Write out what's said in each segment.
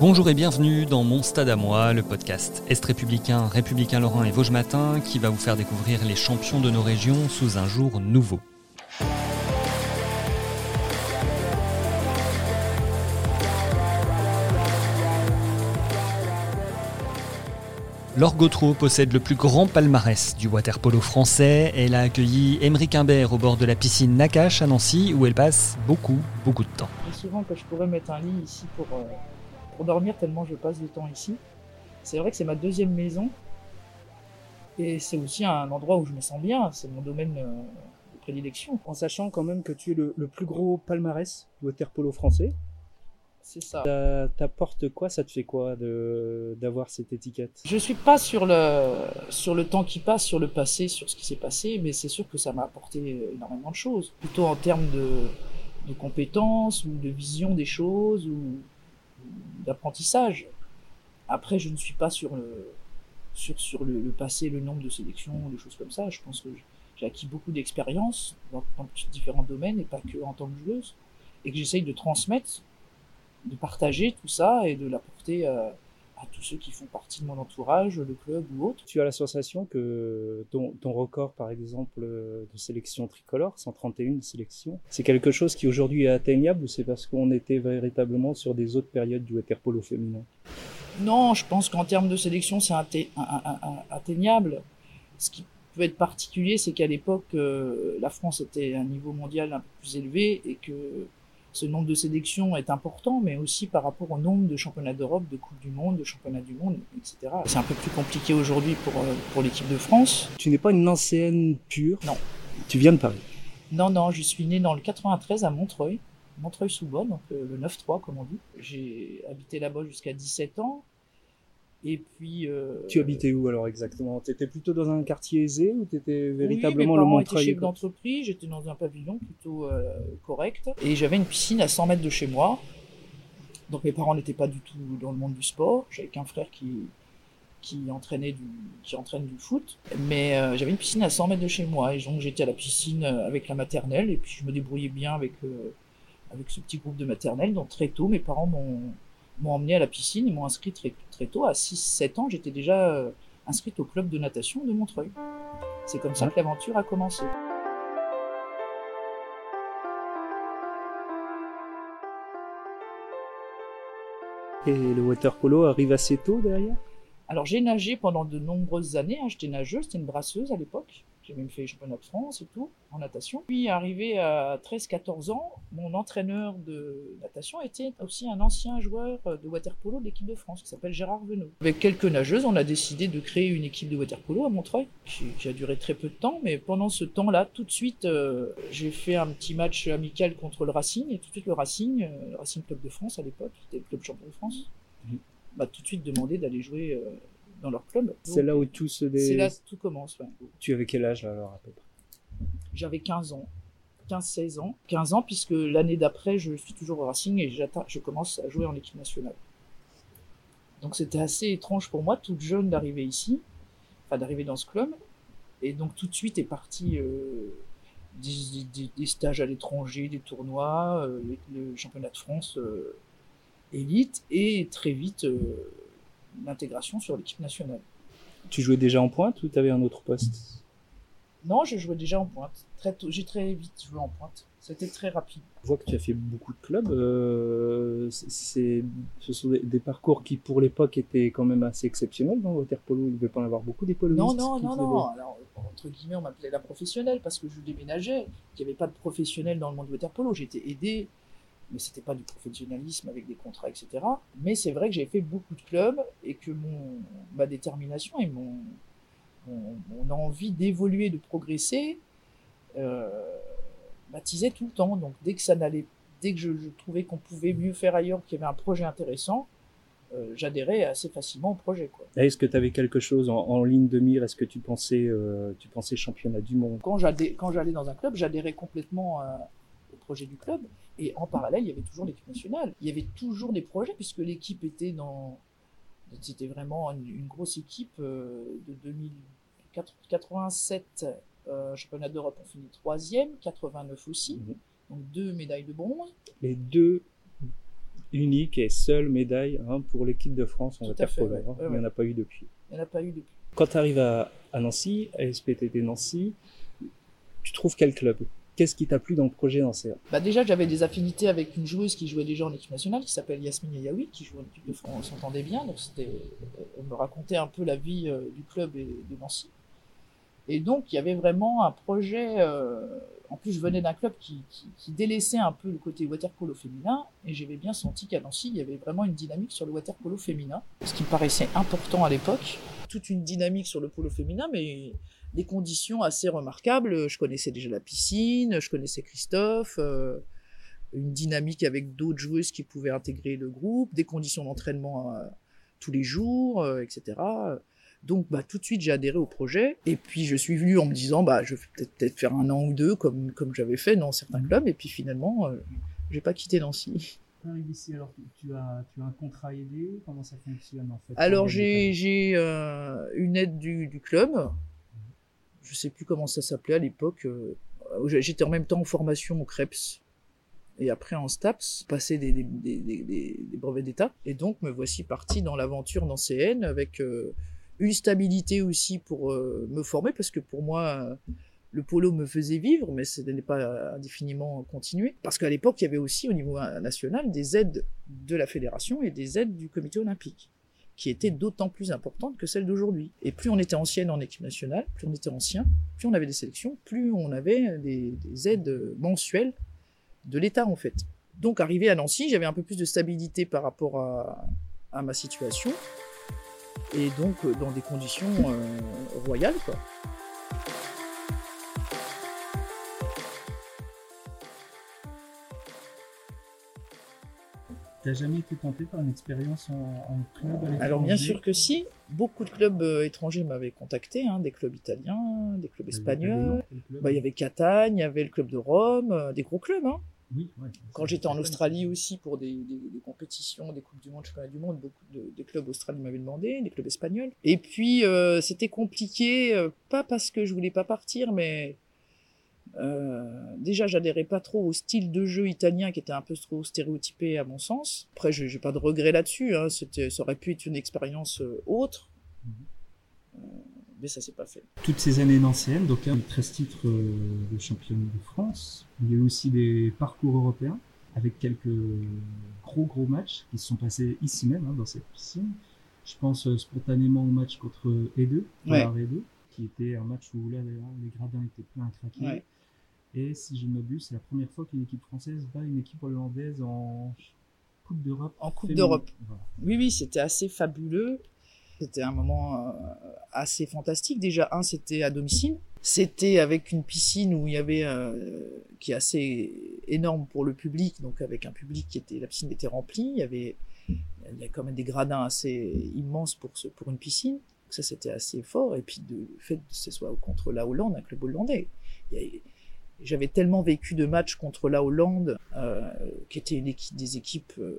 Bonjour et bienvenue dans Mon Stade à moi, le podcast Est républicain, républicain Lorrain et Vosges Matin qui va vous faire découvrir les champions de nos régions sous un jour nouveau. Laure Gautreau possède le plus grand palmarès du waterpolo français. Elle a accueilli Émeric Imbert au bord de la piscine Nakache à Nancy où elle passe beaucoup, beaucoup de temps. Souvent que je pourrais mettre un lit ici pour, euh, pour dormir tellement je passe du temps ici. C'est vrai que c'est ma deuxième maison et c'est aussi un endroit où je me sens bien. C'est mon domaine euh, de prédilection. En sachant quand même que tu es le, le plus gros palmarès du waterpolo français. C'est ça. Ça t'apporte quoi? Ça te fait quoi de d'avoir cette étiquette? Je suis pas sur le sur le temps qui passe, sur le passé, sur ce qui s'est passé, mais c'est sûr que ça m'a apporté énormément de choses. Plutôt en termes de, de compétences ou de vision des choses ou d'apprentissage. Après, je ne suis pas sur le sur sur le, passé, le nombre de sélections, des choses comme ça. Je pense que j'ai acquis beaucoup d'expérience dans, différents domaines et pas que en tant que joueuse, et que j'essaye de transmettre de partager tout ça et de l'apporter à, à, tous ceux qui font partie de mon entourage, le club ou autre. Tu as la sensation que ton, ton record, par exemple, de sélection tricolore, 131 sélections, c'est quelque chose qui aujourd'hui est atteignable ou c'est parce qu'on était véritablement sur des autres périodes du waterpolo féminin? Non, je pense qu'en termes de sélection, c'est atteignable. Ce qui peut être particulier, c'est qu'à l'époque, euh, la France était à un niveau mondial un peu plus élevé et que ce nombre de sélections est important, mais aussi par rapport au nombre de championnats d'Europe, de Coupe du Monde, de championnats du monde, etc. C'est un peu plus compliqué aujourd'hui pour, euh, pour l'équipe de France. Tu n'es pas une ancienne pure Non. Tu viens de Paris Non, non, je suis né dans le 93 à Montreuil, Montreuil-sous-Bois, donc euh, le 9-3 comme on dit. J'ai habité là-bas jusqu'à 17 ans. Et puis. Euh, tu habitais où alors exactement? Tu étais plutôt dans un quartier aisé ou tu étais véritablement oui, le Montreuil chef d'entreprise, j'étais dans un pavillon plutôt euh, correct. Et j'avais une piscine à 100 mètres de chez moi. Donc mes parents n'étaient pas du tout dans le monde du sport. J'avais qu'un frère qui, qui, entraînait du, qui entraîne du foot. Mais euh, j'avais une piscine à 100 mètres de chez moi. Et donc j'étais à la piscine avec la maternelle. Et puis je me débrouillais bien avec, avec ce petit groupe de maternelle. Donc très tôt, mes parents m'ont m'ont emmené à la piscine, ils m'ont inscrit très, très tôt. À 6-7 ans, j'étais déjà euh, inscrite au club de natation de Montreuil. C'est comme ça que l'aventure a commencé. Et le water polo arrive assez tôt derrière? Alors j'ai nagé pendant de nombreuses années, hein. j'étais nageuse, j'étais une brasseuse à l'époque. J'ai même fait championnat de France et tout, en natation. Puis, arrivé à 13-14 ans, mon entraîneur de natation était aussi un ancien joueur de waterpolo de l'équipe de France, qui s'appelle Gérard Venot. Avec quelques nageuses, on a décidé de créer une équipe de waterpolo à Montreuil, qui, qui a duré très peu de temps, mais pendant ce temps-là, tout de suite, euh, j'ai fait un petit match amical contre le Racing, et tout de suite, le Racing, euh, le Racing Club de France à l'époque, c'était le club champion de France, mmh. m'a tout de suite demandé d'aller jouer... Euh, dans leur club. C'est là où tout se dé... C'est là où tout commence, ouais. Tu avais quel âge alors à peu près? J'avais 15 ans. 15-16 ans. 15 ans puisque l'année d'après, je suis toujours au Racing et je commence à jouer en équipe nationale. Donc c'était assez étrange pour moi, toute jeune, d'arriver ici, enfin d'arriver dans ce club. Et donc tout de suite est parti euh, des, des, des, stages à l'étranger, des tournois, euh, le championnat de France euh, élite, et très vite l'intégration sur l'équipe nationale. Tu jouais déjà en pointe ou tu avais un autre poste? Non, je jouais déjà en pointe. Très tôt, j'ai très vite joué en pointe. C'était très rapide. Je vois que tu as fait beaucoup de clubs. Euh, c'est, ce sont des, des, parcours qui, pour l'époque, étaient quand même assez exceptionnels dans waterpolo. Il ne devait pas en avoir beaucoup des polonistes. Non, non, non, non. Alors, entre guillemets, on m'appelait la professionnelle parce que je déménageais. Il n'y avait pas de professionnels dans le monde du waterpolo. J'étais aidé mais c'était pas du professionnalisme avec des contrats, etc. Mais c'est vrai que j'ai fait beaucoup de clubs et que mon, ma détermination et mon, mon, mon envie d'évoluer, de progresser, euh, baptisait tout le temps. Donc dès que ça n'allait, dès que je, je trouvais qu'on pouvait mieux faire ailleurs, qu'il y avait un projet intéressant, euh, j'adhérais assez facilement au projet. Est-ce que tu avais quelque chose en, en, ligne de mire? Est-ce que tu pensais, euh, tu pensais championnat du monde? Quand j'allais dans un club, j'adhérais complètement euh, au projet du club. Et en parallèle, il y avait toujours l'équipe nationale. Il y avait toujours des projets puisque l'équipe était dans, c'était vraiment une, une, grosse équipe euh, de 2087 euh, championnat d'Europe, on finit troisième, 89 aussi, mmh. donc deux médailles de bronze. Les deux uniques et seules médailles hein, pour l'équipe de France en waterpolo. Ouais. Hein. Ouais, il n'y en a pas eu depuis. Il n'y en a pas eu depuis. Quand tu arrives à, à, Nancy, à SPTT Nancy, tu trouves quel club? Qu'est-ce qui t'a plu dans le projet NCA bah Déjà, j'avais des affinités avec une joueuse qui jouait déjà en équipe nationale, qui s'appelle Yasmine Yaoui, qui jouait en équipe de France, on s'entendait bien. Donc, c'était, elle me racontait un peu la vie euh, du club et de Nancy. Et donc, il y avait vraiment un projet. Euh, en plus, je venais d'un club qui, qui, qui, délaissait un peu le côté waterpolo féminin, et j'avais bien senti qu'à Nancy, il y avait vraiment une dynamique sur le waterpolo féminin, ce qui me paraissait important à l'époque. Toute une dynamique sur le polo féminin, mais des conditions assez remarquables. Je connaissais déjà la piscine, je connaissais Christophe. Euh, une dynamique avec d'autres joueuses qui pouvaient intégrer le groupe, des conditions d'entraînement euh, tous les jours, euh, etc. Donc bah, tout de suite j'ai adhéré au projet et puis je suis venu en me disant bah je vais peut-être peut faire un an ou deux comme comme j'avais fait dans certains clubs et puis finalement j'ai pas quitté Nancy. Ici, alors tu as tu as un contrat aidé? Comment ça fonctionne en fait? Alors j'ai j'ai euh, une aide du, du club. Je sais plus comment ça s'appelait à l'époque. Euh, J'étais en même temps en formation au Krebs et après en STAPS, passer des, brevets d'État. Et donc me voici parti dans l'aventure dans CN avec euh, une stabilité aussi pour euh, me former parce que pour moi le polo me faisait vivre mais ce n'est pas indéfiniment continué parce qu'à l'époque il y avait aussi au niveau national des aides de la fédération et des aides du comité olympique qui étaient d'autant plus importantes que celles d'aujourd'hui. Et plus on était ancienne en équipe nationale, plus on était ancien, plus on avait des sélections, plus on avait des, des aides mensuelles de l'État en fait. Donc arrivé à Nancy, j'avais un peu plus de stabilité par rapport à, ma situation et donc dans des conditions euh, royales quoi. T'as jamais été tenté par une expérience en, en club à Alors bien sûr que si, beaucoup de clubs euh, étrangers m'avaient contacté, hein, des clubs italiens, des clubs espagnols. Club bah, il y avait Catagne, il y avait le club de Rome, euh, des gros clubs. Hein. Oui, ouais, Quand j'étais en Australie aussi pour des, des, des, compétitions, des coupes du monde, championnats du monde, beaucoup de, des clubs australiens m'avaient demandé, des clubs espagnols. Et puis euh, c'était compliqué, euh, pas parce que je voulais pas partir, mais euh, déjà j'adhérais pas trop au style de jeu italien qui était un peu trop stéréotypé à mon sens. Après je j'ai pas de regret là-dessus, hein, c'était ça aurait pu être une expérience euh, autre. Mm -hmm. mais ça s'est pas fait. Toutes ces années d'anciennes, donc hein, 13 titres de championne de France, il y a eu aussi des parcours européens avec quelques gros gros matchs qui se sont passés ici même hein, dans cette piscine. Je pense euh, spontanément au match contre E2, ouais. E2 qui était un match où là les gradins étaient pleins à craquer. Ouais. Et si je ne m'abuse, c'est la première fois qu'une équipe française bat une équipe hollandaise en Coupe d'Europe. En Coupe d'Europe. Voilà. Oui, oui, c'était assez fabuleux. C'était un moment euh, assez fantastique. Déjà, un, c'était à domicile. C'était avec une piscine où il y avait, euh, qui est assez énorme pour le public, donc avec un public qui était, la piscine était remplie. Il y avait, il y a quand même des gradins assez immenses pour ce, pour une piscine. Donc ça, c'était assez fort. Et puis, de, le fait que ce soit contre la Hollande, un club hollandais. Il y a, j'avais tellement vécu de matchs contre la Hollande, euh, qui était une équipe, des équipes euh,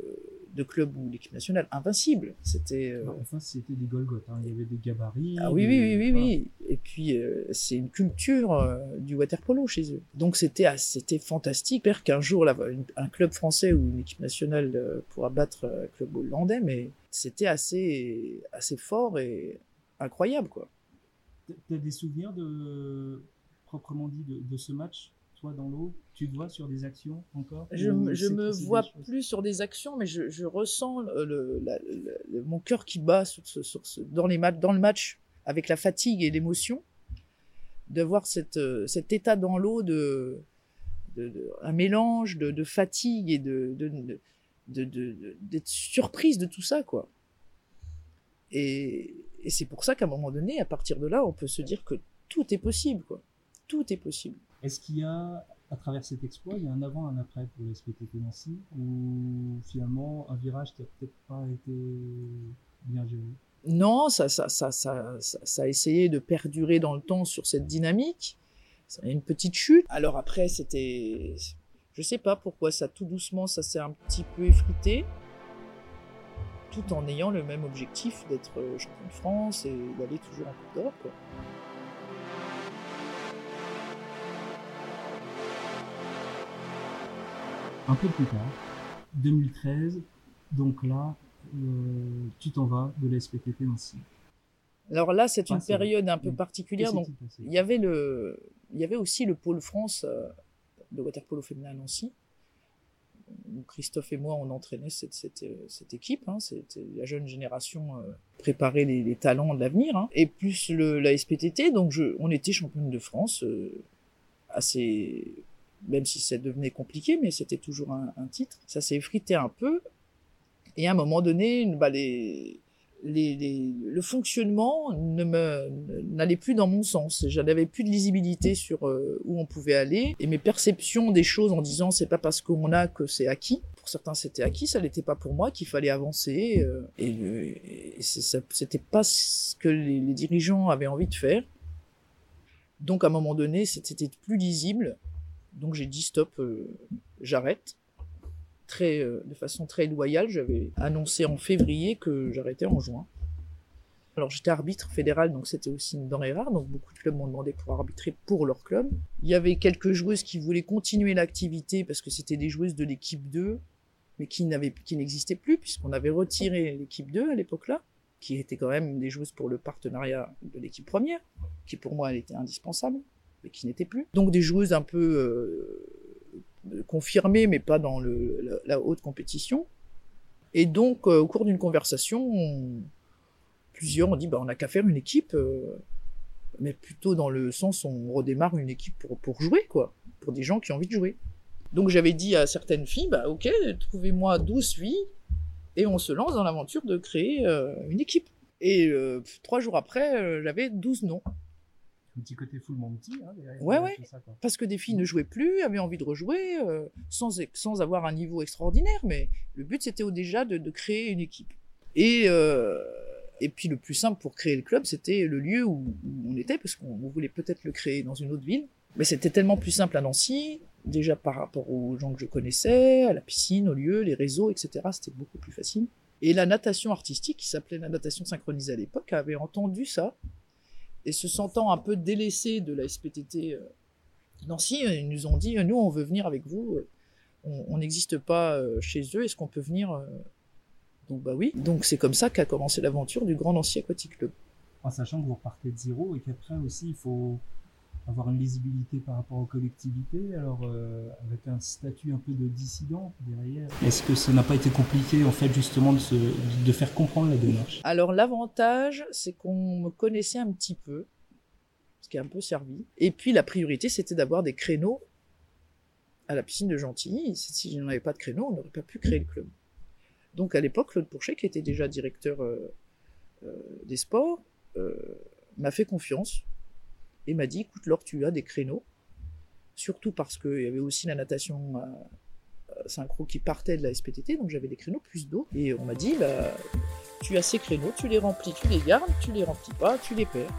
de club ou l'équipe nationale invincible. C'était. Euh... Enfin, c'était des Golgoth. Hein. Il y avait des gabarits. Ah oui, des... oui, oui, oui, oui. Et puis, euh, c'est une culture euh, du waterpolo chez eux. Donc, c'était c'était fantastique. J'espère qu'un jour, là, un club français ou une équipe nationale pourra battre un club hollandais, mais c'était assez, assez fort et incroyable, quoi. T'as des souvenirs de proprement dit de, de ce match toi dans l'eau tu te vois sur des actions encore je, je me vois plus sur des actions mais je, je ressens le, le, la, le, mon cœur qui bat sur ce, sur ce, dans les matchs dans le match avec la fatigue et l'émotion de voir cette, cet état dans l'eau de, de, de, un mélange de, de fatigue et de, d'être surprise de tout ça quoi. Et, et c'est pour ça qu'à un moment donné à partir de là on peut se dire que tout est possible quoi tout est possible. Est-ce qu'il y a à travers cet exploit, il y a un avant, un après pour le SPTT Nancy, où finalement un virage qui a peut-être pas été bien géré? Non, ça, ça, ça, ça, ça, a essayé de perdurer dans le temps sur cette dynamique. Ça a une petite chute. Alors après, c'était, je sais pas pourquoi ça, tout doucement, ça s'est un petit peu effrité, tout en ayant le même objectif d'être champion de France et d'aller toujours en Coupe d'Europe. Un peu plus tard, 2013, donc là, euh, tu t'en vas de la SPTT Nancy. Alors là, c'est une période un peu particulière. Donc, il y avait le, il y avait aussi le pôle France euh, de waterpolo féminin à Nancy. Christophe et moi, on entraînait cette, cette, cette équipe. Hein, C'était la jeune génération euh, préparer les, talents de l'avenir. Hein. Et plus le, la SPTT, donc je, on était championne de France euh, assez même si ça devenait compliqué, mais c'était toujours un, titre. Ça s'est effrité un peu. Et à un moment donné, bah, le fonctionnement ne me n'allait plus dans mon sens. Je n'avais plus de lisibilité sur euh, où on pouvait aller et mes perceptions des choses en disant c'est pas parce qu'on a que c'est acquis. Pour certains c'était acquis, ça n'était pas pour moi qu'il fallait avancer euh, et, et c'était pas ce que les, dirigeants avaient envie de faire. Donc à un moment donné c'était plus lisible donc j'ai dit stop, euh, j'arrête. Très, euh, de façon très loyale, j'avais annoncé en février que j'arrêtais en juin. Alors j'étais arbitre fédéral, donc c'était aussi une denrée rare, donc beaucoup de clubs m'ont demandé pour arbitrer pour leur club. Il y avait quelques joueuses qui voulaient continuer l'activité parce que c'était des joueuses de l'équipe 2, mais qui n'existaient plus puisqu'on avait retiré l'équipe 2 à l'époque-là, qui était quand même des joueuses pour le partenariat de l'équipe première, qui pour moi était indispensable qui n'était plus. Donc des joueuses un peu euh, confirmées, mais pas dans la, haute compétition. Et donc, euh, au cours d'une conversation, plusieurs ont dit bah, on n'a qu'à faire une équipe, euh, mais plutôt dans le sens où on redémarre une équipe pour, pour jouer, quoi, pour des gens qui ont envie de jouer. Donc j'avais dit à certaines filles bah, ok, trouvez-moi 12 filles et on se lance dans l'aventure de créer une équipe. Et trois jours après, j'avais 12 noms un petit côté full Monty. Hein, ouais, ouais. Parce que des filles ne jouaient plus, avaient envie de rejouer, euh, sans, sans avoir un niveau extraordinaire. Mais le but, c'était déjà de, de, créer une équipe. Et, euh, et puis le plus simple pour créer le club, c'était le lieu où, on était, parce qu'on voulait peut-être le créer dans une autre ville. Mais c'était tellement plus simple à Nancy, déjà par rapport aux gens que je connaissais, à la piscine, au lieu, les réseaux, etc. C'était beaucoup plus facile. Et la natation artistique, qui s'appelait la natation synchronisée à l'époque, avait entendu ça et se sentant un peu délaissés de la SPTT euh, Nancy, ils nous ont dit, nous, on veut venir avec vous, on n'existe pas euh, chez eux, est-ce qu'on peut venir euh Donc bah oui, donc c'est comme ça qu'a commencé l'aventure du Grand Nancy Aquatic Club. En sachant que vous repartez de zéro et qu'après aussi, il faut avoir une lisibilité par rapport aux collectivités, alors euh, avec un statut un peu de dissident derrière. Est-ce que ça n'a pas été compliqué en fait justement de, faire comprendre la démarche? Alors l'avantage, c'est qu'on me connaissait un petit peu, ce qui a un peu servi. Et puis la priorité, c'était d'avoir des créneaux à la piscine de Gentilly. Si je n'avais pas de créneaux, on n'aurait pas pu créer le club. Donc à l'époque, Claude Pourchet, qui était déjà directeur euh, euh, des sports, m'a fait confiance et m'a dit écoute Laure tu as des créneaux. Surtout parce qu'il y avait aussi la natation euh, euh, synchro qui partait de la SPTT donc j'avais des créneaux plus d'eau. Et on m'a dit bah tu as ces créneaux tu les remplis tu les gardes tu les remplis pas tu les perds.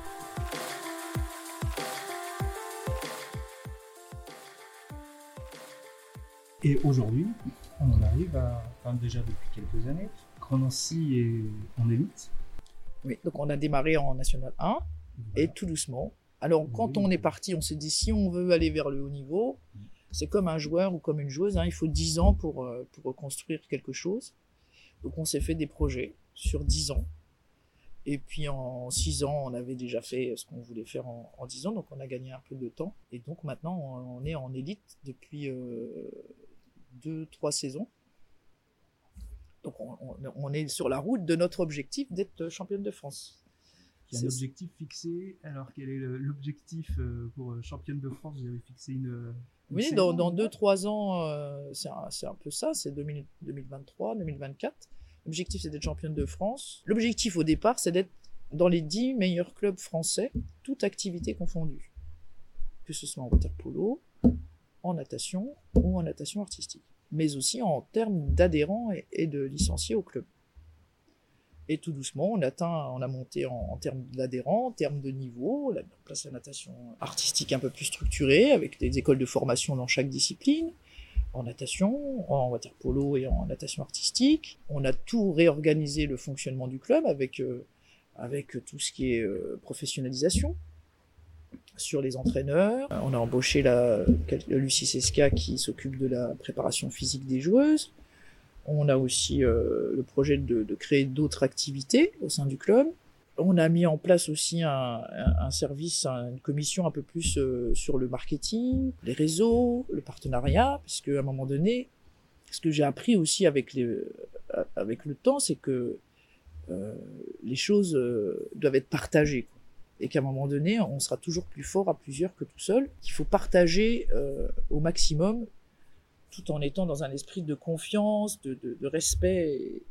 Et aujourd'hui on en arrive à enfin déjà depuis quelques années Nancy est en élite. Oui donc on a démarré en national 1 et tout doucement alors, quand on est parti, on s'est dit, si on veut aller vers le haut niveau, c'est comme un joueur ou comme une joueuse, hein, il faut 10 ans pour, euh, pour reconstruire quelque chose. Donc, on s'est fait des projets sur 10 ans. Et puis, en 6 ans, on avait déjà fait ce qu'on voulait faire en, en, 10 ans, donc on a gagné un peu de temps. Et donc, maintenant, on, est en élite depuis 2-3 euh, saisons. Donc, on, on est sur la route de notre objectif d'être championne de France. Il y a un objectif fixé. Alors, quel est l'objectif euh, pour euh, championne de France? Vous avez fixé une. Euh, oui, dans 2-3 ans, c'est un, un, peu ça, c'est 2023, 2024. L'objectif, c'est d'être championne de France. L'objectif au départ, c'est d'être dans les 10 meilleurs clubs français, toute activité confondue. Que ce soit en water polo, en natation ou en natation artistique, mais aussi en termes d'adhérents et, de licenciés au club. Et tout doucement, on a monté en, termes d'adhérents, en termes de niveau, on a mis en place la natation artistique un peu plus structurée, avec des écoles de formation dans chaque discipline, en natation, en water polo et en natation artistique. On a tout réorganisé le fonctionnement du club avec, euh, tout ce qui est euh, professionnalisation sur les entraîneurs. On a embauché la, Lucie Seska qui s'occupe de la préparation physique des joueuses. On a aussi euh, le projet de, créer d'autres activités au sein du club. On a mis en place aussi un, service, une commission un peu plus euh, sur le marketing, les réseaux, le partenariat, puisque à un moment donné, ce que j'ai appris aussi avec, euh, avec le temps, c'est que les choses doivent être partagées et qu'à un moment donné, on sera toujours plus fort à plusieurs que tout seul. Il faut partager au maximum tout en étant dans un esprit de confiance, de, respect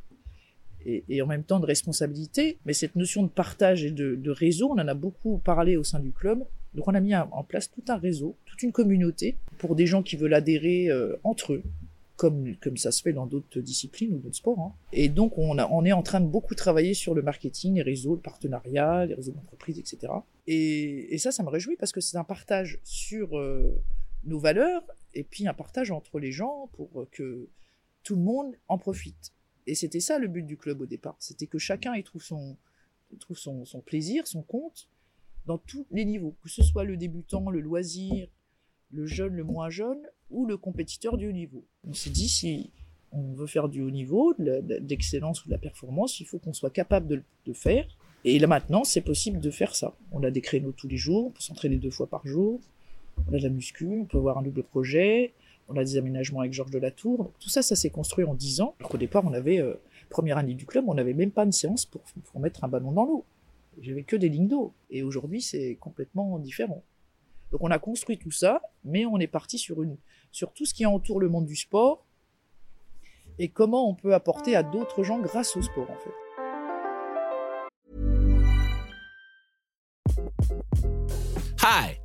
et, en même temps de responsabilité. Mais cette notion de partage et de, réseau, on en a beaucoup parlé au sein du club. Donc on a mis en place tout un réseau, toute une communauté pour des gens qui veulent adhérer euh, entre eux. Comme, comme ça se fait dans d'autres disciplines ou d'autres sports. Hein. Et donc, on, a, on est en train de beaucoup travailler sur le marketing, les réseaux, le partenariat, les réseaux d'entreprise, etc. Et, ça, ça me réjouit parce que c'est un partage sur euh, nos valeurs et puis un partage entre les gens pour que tout le monde en profite. Et c'était ça le but du club au départ. C'était que chacun y trouve son, plaisir, son compte, dans tous les niveaux. Que ce soit le débutant, le loisir, le jeune, le moins jeune, ou le compétiteur du haut niveau. On s'est dit, si on veut faire du haut niveau, d'excellence ou de la performance, il faut qu'on soit capable de le faire. Et là maintenant, c'est possible de faire ça. On a des créneaux tous les jours, on peut s'entraîner deux fois par jour, on a de la muscu, on peut avoir un double projet, on a des aménagements avec Georges de la Tour. tout ça, ça s'est construit en 10 ans. Alors qu'au départ, on avait, euh, première année du club, on n'avait même pas une séance pour, mettre un ballon dans l'eau. J'avais que des lignes d'eau. Et aujourd'hui, c'est complètement différent. Donc on a construit tout ça, mais on est parti sur, sur tout ce qui entoure le monde du sport et comment on peut apporter à d'autres gens grâce au sport en fait. Hi.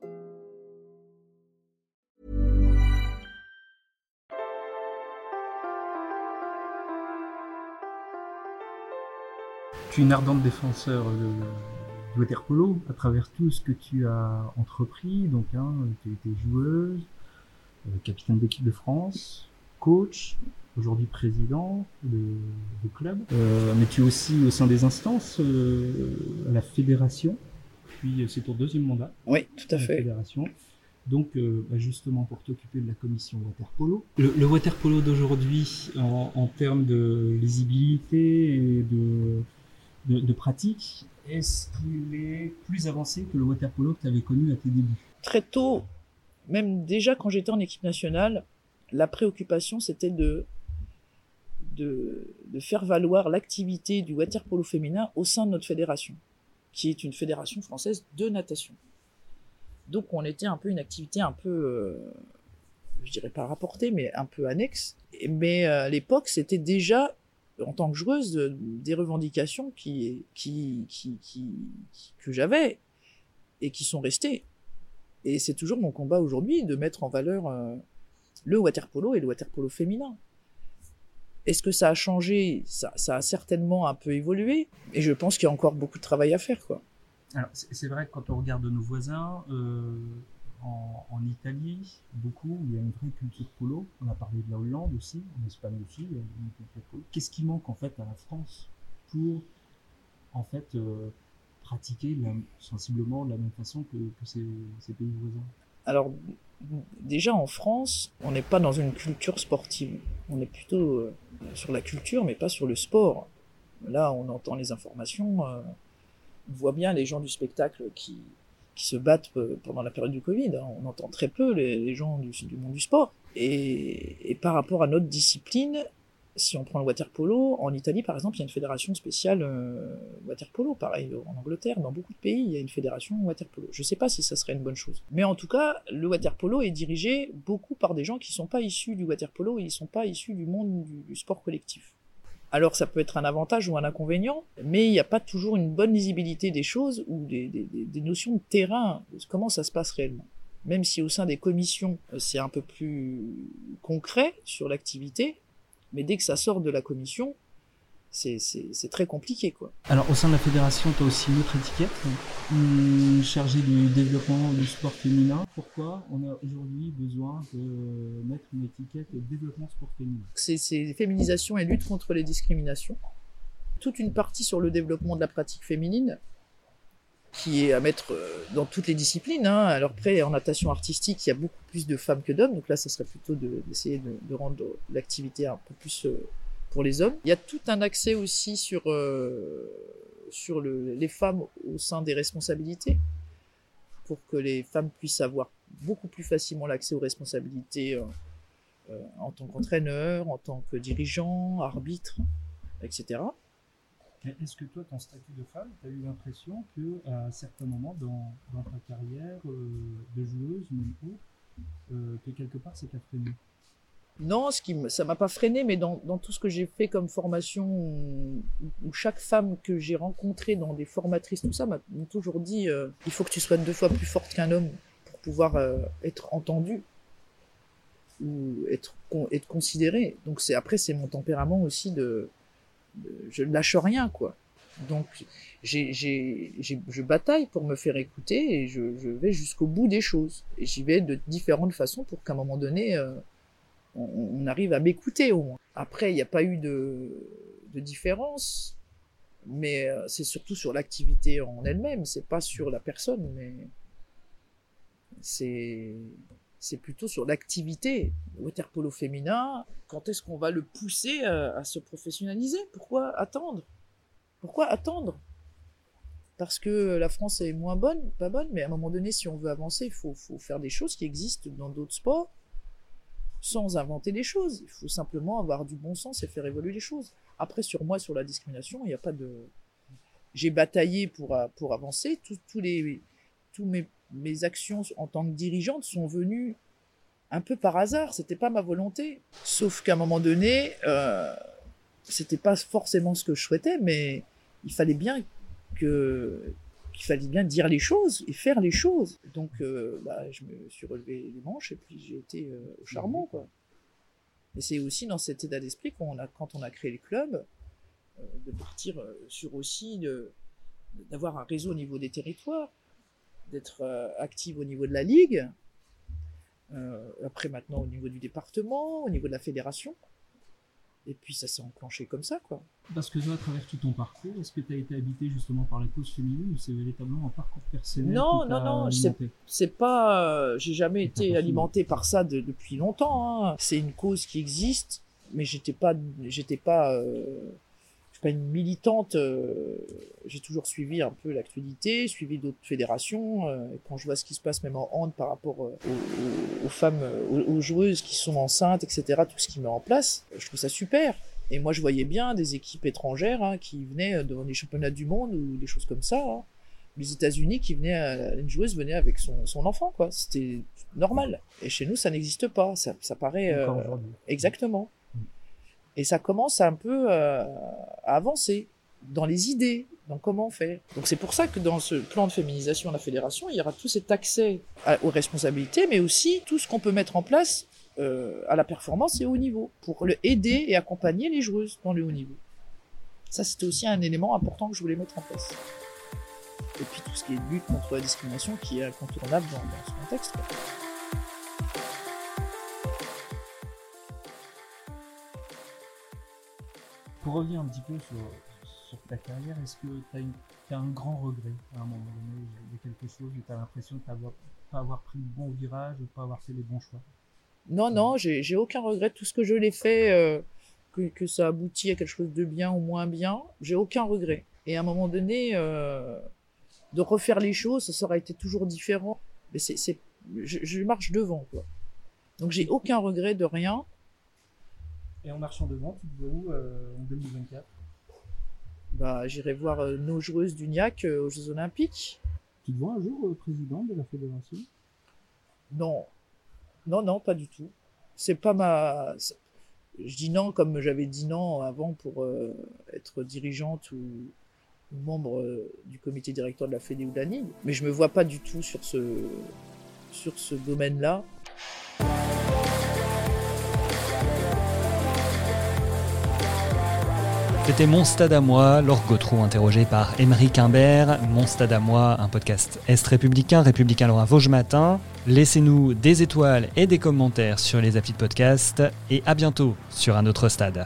tu es une ardente défenseur du water polo à travers tout ce que tu as entrepris. Donc, hein, tu as été joueuse, euh, capitaine d'équipe de France, coach, aujourd'hui président de, club. Euh, mais tu es aussi au sein des instances euh, à la fédération. Puis c'est ton deuxième mandat. Oui, tout à, fait. fédération. Donc, bah, justement, pour t'occuper de la commission water polo. Le, water polo d'aujourd'hui, en, en, termes de lisibilité et de de, pratique, est-ce qu'il est plus avancé que le water polo que tu avais connu à tes débuts Très tôt, même déjà quand j'étais en équipe nationale, la préoccupation c'était de, de, faire valoir l'activité du water polo féminin au sein de notre fédération, qui est une fédération française de natation. Donc on était un peu une activité un peu, euh, je dirais pas rapportée, mais un peu annexe. Mais euh, à l'époque, c'était déjà en tant que joueuse des revendications qui, qui, qui, que j'avais et qui sont restées. Et c'est toujours mon combat aujourd'hui de mettre en valeur euh, le waterpolo et le waterpolo féminin. Est-ce que ça a changé? Ça, ça, a certainement un peu évolué, et je pense qu'il y a encore beaucoup de travail à faire. Quoi. Alors, c'est vrai que quand on regarde nos voisins, euh, en, Italie, beaucoup, il y a une vraie culture polo. On a parlé de la Hollande aussi, en Espagne aussi, il y a une culture polo. Qu'est-ce qui manque en fait à la France pour en fait euh, pratiquer sensiblement de la même façon que, ces, pays voisins? Alors déjà en France, on n'est pas dans une culture sportive. On est plutôt euh, sur la culture, mais pas sur le sport. Là, on entend les informations, euh, on voit bien les gens du spectacle qui, qui se battent euh, pendant la période du Covid. Hein. On entend très peu les, gens du, monde du sport. Et, par rapport à notre discipline, Si on prend le water polo, en Italie par exemple, il y a une fédération spéciale euh, water polo. Pareil en Angleterre, dans beaucoup de pays, il y a une fédération water polo. Je ne sais pas si ça serait une bonne chose. Mais en tout cas, le water polo est dirigé beaucoup par des gens qui ne sont pas issus du water polo et ils ne sont pas issus du monde du, sport collectif. Alors ça peut être un avantage ou un inconvénient, mais il n'y a pas toujours une bonne lisibilité des choses ou des, notions de terrain, comment ça se passe réellement. Même si au sein des commissions euh, c'est un peu plus concret sur l'activité, mais dès que ça sort de la commission, c'est très compliqué. quoi. Alors au sein de la fédération, tu as aussi une autre étiquette, hum, chargée du développement du sport féminin. Pourquoi on a aujourd'hui besoin de mettre une étiquette développement sport féminin? C'est féminisation et lutte contre les discriminations. Toute une partie sur le développement de la pratique féminine, qui est à mettre euh, dans toutes les disciplines. Hein. Alors après, en natation artistique, il y a beaucoup plus de femmes que d'hommes, donc là, ça serait plutôt d'essayer de, rendre l'activité un peu plus euh, pour les hommes. Il y a tout un accès aussi sur, euh, sur le, les femmes au sein des responsabilités, pour que les femmes puissent avoir beaucoup plus facilement l'accès aux responsabilités en tant qu'entraîneur, en tant que dirigeant, arbitre, etc. Est-ce que toi, ton statut de femme, tu as eu l'impression que à certains moments dans, dans ta carrière euh, de joueuse, même autre, euh, que quelque part t'a freiné Non, ce qui ça m'a pas freiné, mais dans, dans tout ce que j'ai fait comme formation, où, chaque femme que j'ai rencontrée dans des formatrices, tout ça, m'a toujours dit euh, il faut que tu sois deux fois plus forte qu'un homme pour pouvoir être entendue ou être, être considérée. Donc c'est après, c'est mon tempérament aussi de je ne lâche rien, quoi. Donc, j'ai, je bataille pour me faire écouter et je, vais jusqu'au bout des choses. Et j'y vais de différentes façons pour qu'à un moment donné, euh, on, arrive à m'écouter au moins. Après, il n'y a pas eu de, différence, mais euh, c'est surtout sur l'activité en elle-même, c'est pas sur la personne, mais c'est plutôt sur l'activité. Water polo féminin, quand est-ce qu'on va le pousser à, se professionnaliser? Pourquoi attendre? Pourquoi attendre? Parce que la France est moins bonne, pas bonne, mais à un moment donné, si on veut avancer, il faut, faire des choses qui existent dans d'autres sports sans inventer des choses. Il faut simplement avoir du bon sens et faire évoluer les choses. Après, sur moi, sur la discrimination, il n'y a pas de. J'ai bataillé pour, pour avancer. Tous, les, tous mes mes actions en tant que dirigeante sont venues un peu par hasard. C'était pas ma volonté. Sauf qu'à un moment donné, euh, c'était pas forcément ce que je souhaitais, mais il fallait bien que qu'il fallait bien dire les choses et faire les choses. Donc, euh, bah, je me suis relevé les manches et puis j'ai été euh, au charbon, quoi. Et c'est aussi dans cet état d'esprit qu'on a, quand on a créé le club, euh, de partir sur aussi d'avoir un réseau au niveau des territoires d'être active au niveau de la ligue, après maintenant au niveau du département, au niveau de la fédération. Et puis ça s'est enclenché comme ça, quoi. Parce que toi, à travers tout ton parcours, est-ce que tu as été habité justement par la cause féminine ou c'est véritablement un parcours personnel Non, non, non, c'est pas. Euh, j'ai jamais été alimenté par ça depuis longtemps. Hein. C'est une cause qui existe, mais j'étais pas, j'étais pas pas une militante. Euh, j'ai toujours suivi un peu l'actualité, suivi d'autres fédérations. Euh, quand je vois ce qui se passe même en hand par rapport euh, aux, femmes, aux, joueuses qui sont enceintes, etc., tout ce qui met en place, je trouve ça super. Et moi, je voyais bien des équipes étrangères hein, qui venaient devant les championnats du monde ou des choses comme ça. Hein. Les États-Unis qui venaient, une joueuse venait avec son, son enfant, quoi. C'était normal. Et chez nous, ça n'existe pas. Ça, ça paraît exactement. Et ça commence un peu euh, à avancer dans les idées, dans comment faire. Donc c'est pour ça que dans ce plan de féminisation de la fédération, il y aura tout cet accès aux responsabilités, mais aussi tout ce qu'on peut mettre en place euh, à la performance et au haut niveau, pour aider et accompagner les joueuses dans le haut niveau. Ça, c'était aussi un élément important que je voulais mettre en place. Et puis tout ce qui est lutte contre la discrimination qui est incontournable dans ce contexte. Pour revenir un petit peu sur, ta carrière, est-ce que tu as, un grand regret à un moment donné de quelque chose où tu as l'impression de ne pas avoir pris le bon virage, de ne pas avoir fait les bons choix? Non, non, j'ai aucun regret. Tout ce que je l'ai fait, euh, que, ça aboutit à quelque chose de bien ou moins bien, j'ai aucun regret. Et à un moment donné, euh, de refaire les choses, ça aurait été toujours différent. Mais c'est, je, je, marche devant, quoi. Donc j'ai aucun regret de rien. Et en marchant devant, tu te vois où euh, en 2024 Bah, j'irai voir euh, nos joueuses du NIAC euh, aux Jeux Olympiques. Tu te vois un jour euh, président de la fédération? Non, non, non, pas du tout. C'est pas ma. Je dis non comme j'avais dit non avant pour euh, être dirigeante ou, membre euh, du comité directeur de la Fédé ou de la Ligue. Mais je me vois pas du tout sur ce, sur ce domaine-là. C'était Mon Stade à moi, Laure Gautreau interrogée par Émeric Imbert. Mon Stade à moi, un podcast Est républicain, républicain Laura Vosges Matin. Laissez-nous des étoiles et des commentaires sur les applis de podcast. Et à bientôt sur un autre stade.